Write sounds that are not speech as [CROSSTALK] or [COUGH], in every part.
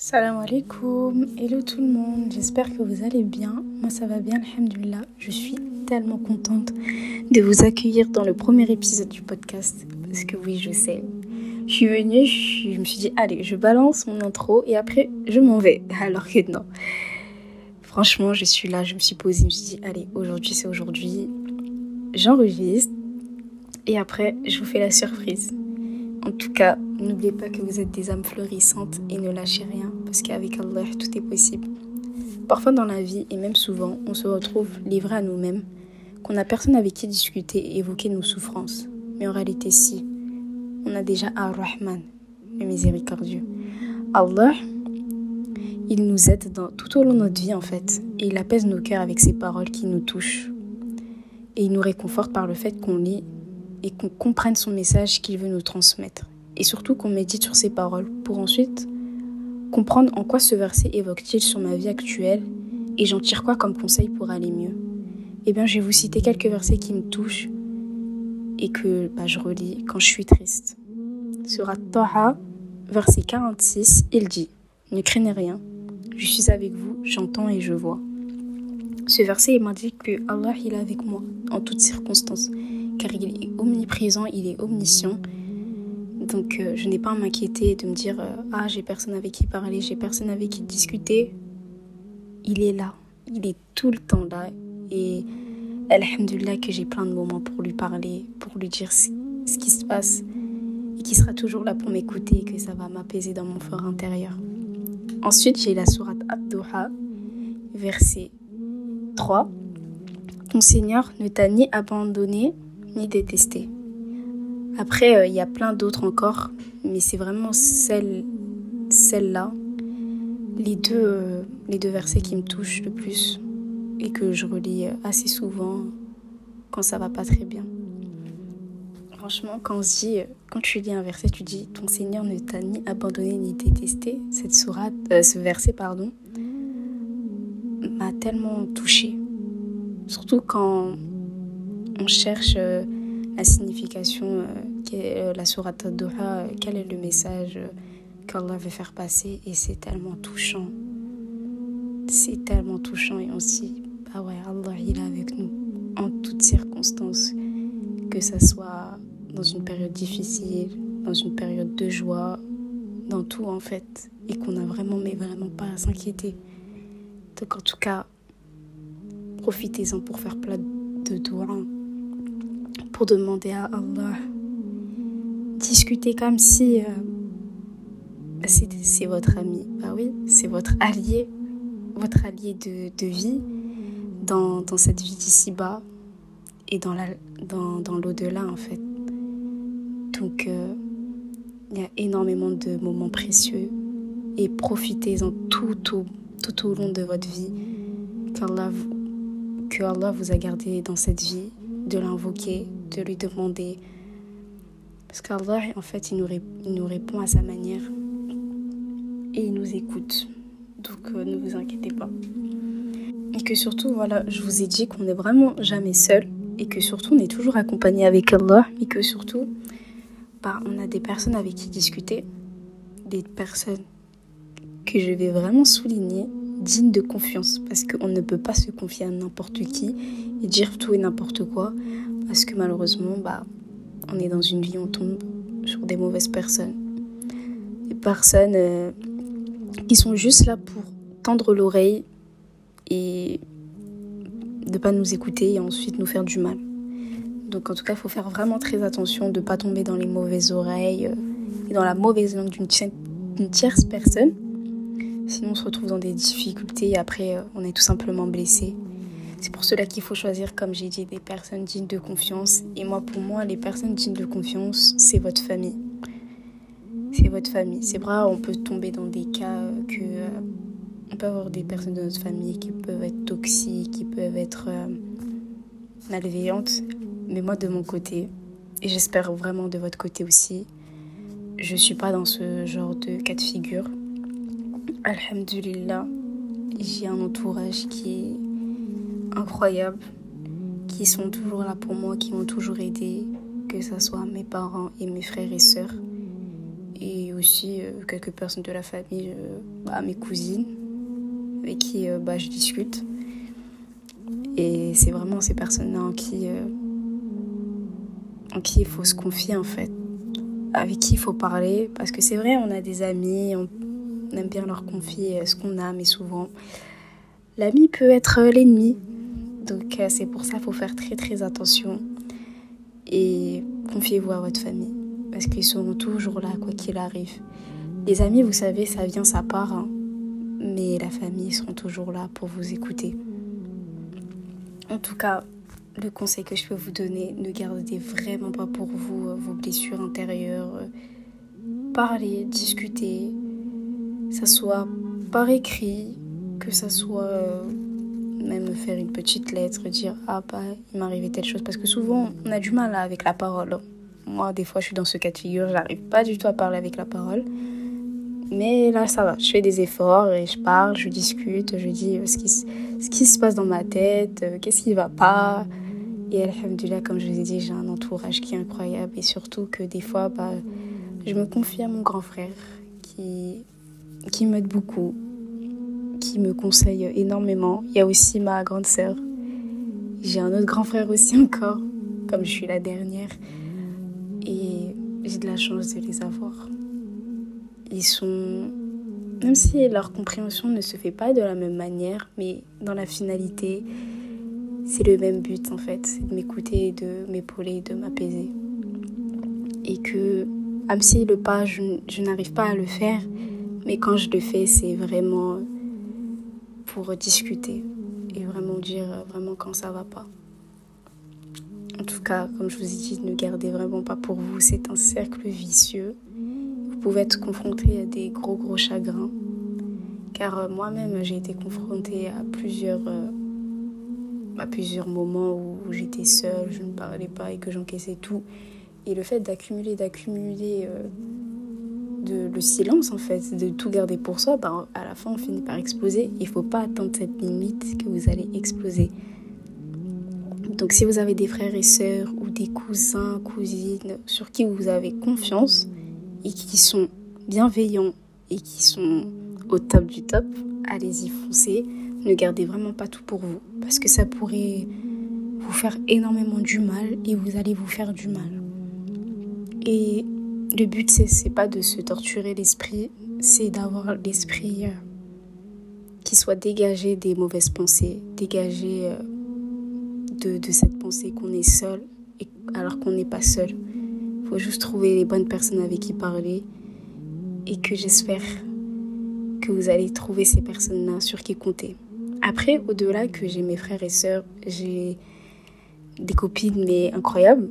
Salam alaikum, hello tout le monde, j'espère que vous allez bien. Moi ça va bien, alhamdulillah. Je suis tellement contente de vous accueillir dans le premier épisode du podcast. Parce que oui, je sais, je suis venue, je, me suis dit, allez, je balance mon intro et après je m'en vais. [LAUGHS] Alors que non. Franchement, je suis là, je me suis posée, je me suis dit, allez, aujourd'hui c'est aujourd'hui. J'enregistre et après je vous fais la surprise. En tout cas, n'oubliez pas que vous êtes des âmes florissantes et ne lâchez rien, parce qu'avec Allah, tout est possible. Parfois dans la vie, et même souvent, on se retrouve livré à nous-mêmes, qu'on n'a personne avec qui discuter et évoquer nos souffrances. Mais en réalité, si, on a déjà Ar-Rahman, le miséricordieux. Allah, il nous aide tout au long de notre vie en fait, et il apaise nos cœurs avec ses paroles qui nous touchent. Et il nous réconforte par le fait qu'on lit et qu'on comprenne son message qu'il veut nous transmettre. Et surtout qu'on médite sur ses paroles pour ensuite comprendre en quoi ce verset évoque-t-il sur ma vie actuelle et j'en tire quoi comme conseil pour aller mieux. Eh bien, je vais vous citer quelques versets qui me touchent et que bah, je relis quand je suis triste. Sur Taha, verset 46, il dit Ne craignez rien, je suis avec vous, j'entends et je vois. Ce verset m'indique que Allah il est avec moi en toutes circonstances car il est omniprésent, il est omniscient. Donc euh, je n'ai pas à m'inquiéter de me dire euh, ah j'ai personne avec qui parler, j'ai personne avec qui discuter. Il est là, il est tout le temps là et alhamdulillah que j'ai plein de moments pour lui parler, pour lui dire ce, qui se passe et qui sera toujours là pour m'écouter et que ça va m'apaiser dans mon fort intérieur. Ensuite, j'ai la sourate Abduha, verset 3. Ton Seigneur ne t'a ni abandonné ni détesté. Après, euh, il y a plein d'autres encore, mais c'est vraiment celle, celle-là, les deux, euh, les deux versets qui me touchent le plus et que je relis euh, assez souvent quand ça va pas très bien. Franchement, quand, on dit, quand tu lis un verset, tu dis Ton Seigneur ne t'a ni abandonné ni détesté. Cette sourate, ce verset, pardon, m'a tellement touchée. Surtout quand on cherche euh, la signification, euh, euh, la sourate Doha, quel est le message qu'Allah veut faire passer. Et c'est tellement touchant. C'est tellement touchant. Et on se dit, bah ouais, Allah il est avec nous en toutes circonstances, que ça soit dans une période difficile, dans une période de joie, dans tout en fait, et qu'on a vraiment, mais vraiment pas à s'inquiéter. Donc en tout cas, profitez-en pour faire plein de doigts pour demander à Allah. Discuter comme si euh, c'est votre ami. Bah oui, c'est votre allié, votre allié de, de vie dans, dans, cette vie d'ici-bas et dans l'au-delà dans, l'au-delà en fait. Donc euh, il y a énormément de moments précieux et profitez-en tout au, tout au long de votre vie que Allah vous a gardé dans cette vie de l'invoquer, de lui demander. Parce qu'Allah, en fait, il nous, il nous, répond à sa manière et il nous écoute. Donc euh, ne vous inquiétez pas. Et que surtout, voilà, je vous ai dit qu'on n'est vraiment jamais seul et que surtout on est toujours accompagné avec Allah et que surtout, bah, on a des personnes avec qui discuter, des personnes que je vais vraiment souligner dignes de confiance parce qu'on ne peut pas se confier à n'importe qui et dire tout et n'importe quoi parce que malheureusement, bah, on est dans une vie, on tombe sur des mauvaises personnes. Des personnes euh, qui sont juste là pour tendre l'oreille et ne pas nous écouter et ensuite nous faire du mal. Donc en tout cas, il faut faire vraiment très attention de ne pas tomber dans les mauvaises oreilles euh, et dans la mauvaise langue d'une tierce personne. Sinon, on se retrouve dans des difficultés et après, euh, on est tout simplement blessé. C'est pour cela qu'il faut choisir, comme j'ai dit, des personnes dignes de confiance. Et moi, pour moi, les personnes dignes de confiance, c'est votre famille. C'est votre famille. C'est vrai, on peut tomber dans des cas que... Euh, on peut avoir des personnes de notre famille qui peuvent être toxiques, qui peuvent être euh, malveillantes. Mais moi, de mon côté, et j'espère vraiment de votre côté aussi, je suis pas dans ce genre de cas de figure. Alhamdulillah, j'ai un entourage qui est incroyables qui sont toujours là pour moi, qui m'ont toujours aidé, que ce soit mes parents et mes frères et sœurs. et aussi quelques personnes de la famille, bah, mes cousines, avec qui bah, je discute. Et c'est vraiment ces personnes-là en qui, en qui il faut se confier en fait, avec qui il faut parler, parce que c'est vrai, on a des amis, aime bien leur confier ce qu'on a, mais souvent, l'ami peut être l'ennemi. Donc c'est pour ça qu'il faut faire très très attention et confiez-vous à votre famille parce qu'ils seront toujours là quoi qu'il arrive. Les amis, vous savez, ça vient, ça part, hein. mais la famille seront toujours là pour vous écouter. En tout cas, le conseil que je peux vous donner, ne gardez vraiment pas pour vous euh, vos blessures intérieures. Euh, parlez, discutez, ça soit par écrit, que ça soit euh, même faire une petite lettre, dire ah bah il m'est arrivé telle chose parce que souvent on a du mal avec la parole. Moi des fois je suis dans ce cas de figure, j'arrive pas du tout à parler avec la parole. Mais là ça va, je fais des efforts et je parle, je discute, je dis ce qui, ce qui se passe dans ma tête, euh, qu'est-ce qui va pas. Et alhamdulillah, comme je vous ai dit, j'ai un entourage qui est incroyable et surtout que des fois, bah, je me confie à mon grand frère qui, qui m'aide beaucoup, qui me conseille énormément. Il y a aussi ma grande sœur. J'ai un autre grand frère aussi encore, comme je suis la dernière. Et j'ai de la chance de les avoir. Ils sont... Même si leur compréhension ne se fait pas de la même manière, mais dans la finalité, c'est le même but en fait, c'est de m'écouter, de m'épauler, de m'apaiser. Et que, même si le pas, je, je n'arrive pas à le faire, mais quand je le fais, c'est vraiment pour discuter et vraiment dire vraiment quand ça va pas. En tout cas, comme je vous ai dit, ne gardez vraiment pas pour vous, c'est un cercle vicieux. Vous pouvez être confronté à des gros gros chagrins. Car euh, moi-même, j'ai été confrontée à plusieurs, euh, à plusieurs moments où j'étais seule, je ne parlais pas et que j'encaissais tout. Et le fait d'accumuler, d'accumuler euh, le silence en fait, de tout garder pour soi, ben, à la fin on finit par exploser. Il faut pas atteindre cette limite que vous allez exploser. Donc si vous avez des frères et sœurs ou des cousins, cousines sur qui vous avez confiance et qui sont bienveillants et qui sont au top du top, allez-y foncez. Ne gardez vraiment pas tout pour vous parce que ça pourrait vous faire énormément du mal et vous allez vous faire du mal. Et le but, c'est pas de se torturer l'esprit, c'est d'avoir l'esprit euh, qui soit dégagé des mauvaises pensées, dégagé euh, de, de, cette pensée qu'on est seul alors qu'on n'est pas seul. Il faut juste trouver les bonnes personnes avec qui parler et que j'espère que vous allez trouver ces personnes-là sur qui compter. Après, au-delà que j'ai mes frères et sœurs, j'ai des copines mais incroyables,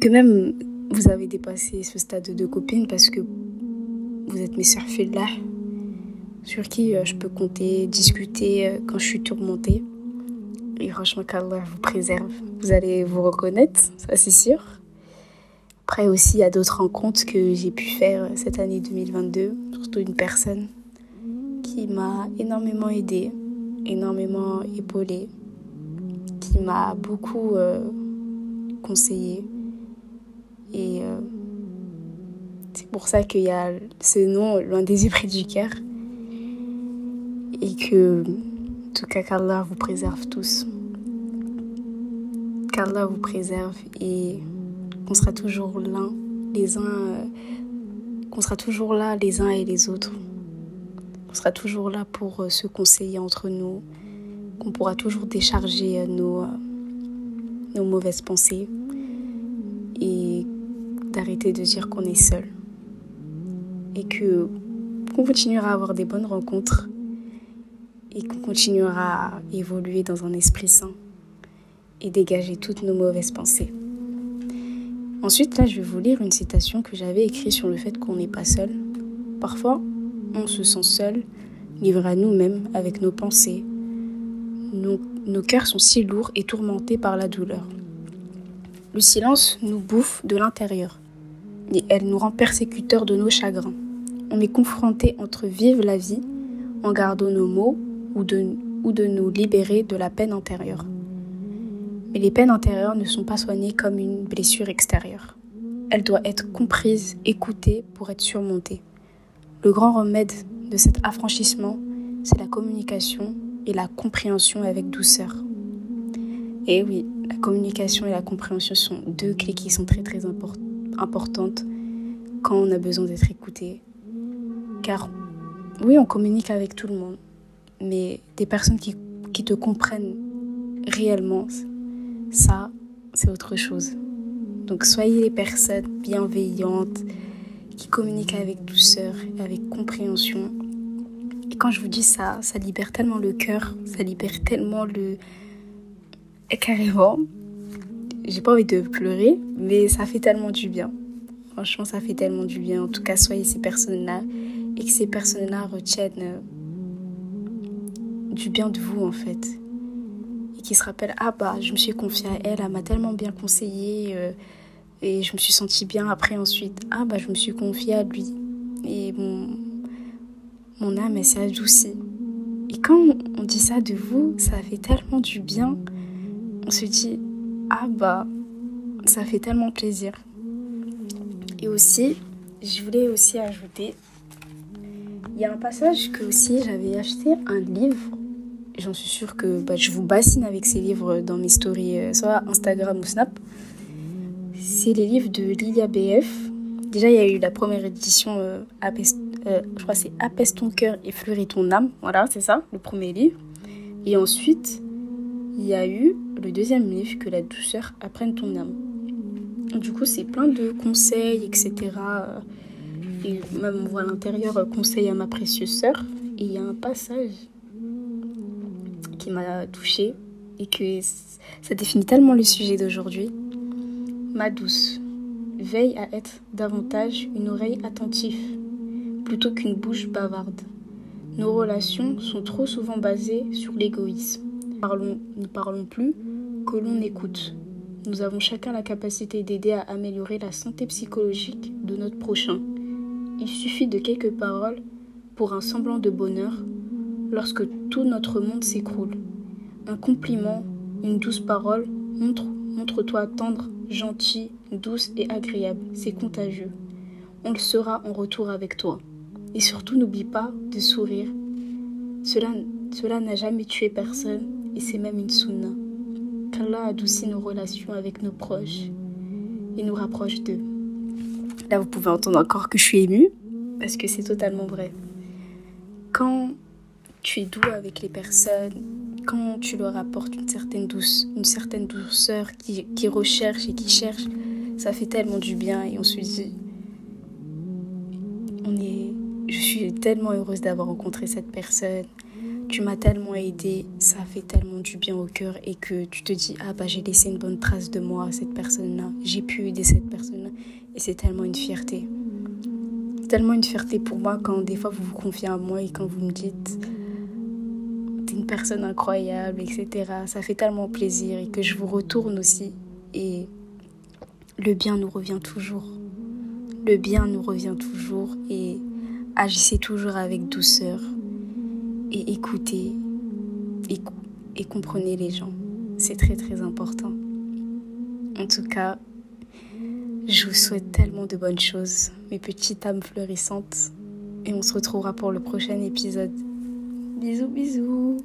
que même vous avez dépassé ce stade de copine parce que vous êtes mes sœurs là sur qui euh, je peux compter, discuter euh, quand je suis tourmentée. Et franchement, qu'Allah vous préserve. Vous allez vous reconnaître, ça c'est sûr. Après aussi, il y a d'autres rencontres que j'ai pu faire euh, cette année 2022, surtout une personne qui m'a énormément aidée, énormément épaulée, qui m'a beaucoup conseillé et euh, c'est pour ça qu'il y a ce nom, loin des yeux près du cœur. Et que, en tout cas, qu'Allah vous préserve tous. Qu'Allah vous préserve et qu'on sera toujours l'un, les uns, euh, qu'on sera toujours là les uns et les autres. On sera toujours là pour euh, se conseiller entre nous, qu'on pourra toujours décharger nos, nos mauvaises pensées et d'arrêter de dire qu'on est seul. Et que qu'on continuera à avoir des bonnes rencontres et qu'on continuera à évoluer dans un esprit sain et dégager toutes nos mauvaises pensées. Ensuite, là, je vais vous lire une citation que j'avais écrite sur le fait qu'on n'est pas seul. Parfois, on se sent seul, livré à nous-mêmes avec nos pensées. Nos, nos cœurs sont si lourds et tourmentés par la douleur. Le silence nous bouffe de l'intérieur elle nous rend persécuteurs de nos chagrins. On est confronté entre vivre la vie en gardant nos mots ou de, ou de nous libérer de la peine intérieure. Mais les peines intérieures ne sont pas soignées comme une blessure extérieure. elle doit être comprise, écoutée pour être surmontée. Le grand remède de cet affranchissement, c'est la communication et la compréhension avec douceur. Et oui, la communication et la compréhension sont deux clés qui sont très très importantes quand on a besoin d'être écouté. Car oui, on communique avec tout le monde, mais des personnes qui, qui te comprennent réellement, ça, c'est autre chose. Donc soyez les personnes bienveillantes, qui communiquent avec douceur, avec compréhension. Et quand je vous dis ça, ça libère tellement le cœur, ça libère tellement le... Et carrément, j'ai pas envie de pleurer, mais ça fait tellement du bien. Franchement, ça fait tellement du bien. En tout cas, soyez ces personnes-là et que ces personnes-là retiennent euh, du bien de vous, en fait. Et qui se rappellent, ah bah, je me suis confiée à elle, elle m'a tellement bien conseillé. Euh, et je me suis sentie bien après ensuite. Ah bah je me suis confiée à lui. Et mon, mon âme elle s'est adoucie. Et quand on dit ça de vous, ça fait tellement du bien. On se dit, ah bah ça fait tellement plaisir. Et aussi, je voulais aussi ajouter, il y a un passage que aussi j'avais acheté un livre. J'en suis sûre que bah, je vous bassine avec ces livres dans mes stories, euh, soit Instagram ou Snap c'est les livres de Lilia BF. Déjà, il y a eu la première édition, euh, euh, je crois c'est Apaise ton cœur et fleurit ton âme. Voilà, c'est ça, le premier livre. Et ensuite, il y a eu le deuxième livre, Que la douceur apprenne ton âme. Du coup, c'est plein de conseils, etc. Et même, on voit à l'intérieur, conseil à ma précieuse sœur. Et il y a un passage qui m'a touchée et que ça définit tellement le sujet d'aujourd'hui. Ma douce, veille à être davantage une oreille attentive plutôt qu'une bouche bavarde. Nos relations sont trop souvent basées sur l'égoïsme. Parlons, ne parlons plus que l'on écoute. Nous avons chacun la capacité d'aider à améliorer la santé psychologique de notre prochain. Il suffit de quelques paroles pour un semblant de bonheur lorsque tout notre monde s'écroule. Un compliment, une douce parole montre Montre-toi tendre, gentil, douce et agréable. C'est contagieux. On le sera en retour avec toi. Et surtout, n'oublie pas de sourire. Cela, cela n'a jamais tué personne et c'est même une sunna. Qu'Allah adoucit nos relations avec nos proches et nous rapproche d'eux. Là, vous pouvez entendre encore que je suis émue parce que c'est totalement vrai. Quand tu es doux avec les personnes, quand tu leur apportes une certaine, douce, une certaine douceur qui, qui recherche et qui cherche, ça fait tellement du bien et on se dit, on est, je suis tellement heureuse d'avoir rencontré cette personne. Tu m'as tellement aidé, ça fait tellement du bien au cœur et que tu te dis ah bah j'ai laissé une bonne trace de moi à cette personne-là, j'ai pu aider cette personne-là et c'est tellement une fierté. Tellement une fierté pour moi quand des fois vous vous confiez à moi et quand vous me dites une personne incroyable, etc. Ça fait tellement plaisir et que je vous retourne aussi. Et le bien nous revient toujours. Le bien nous revient toujours et agissez toujours avec douceur et écoutez et, comprenez les gens. C'est très très important. En tout cas, je vous souhaite tellement de bonnes choses, mes petites âmes fleurissantes. Et on se retrouvera pour le prochain épisode. Bisous, bisous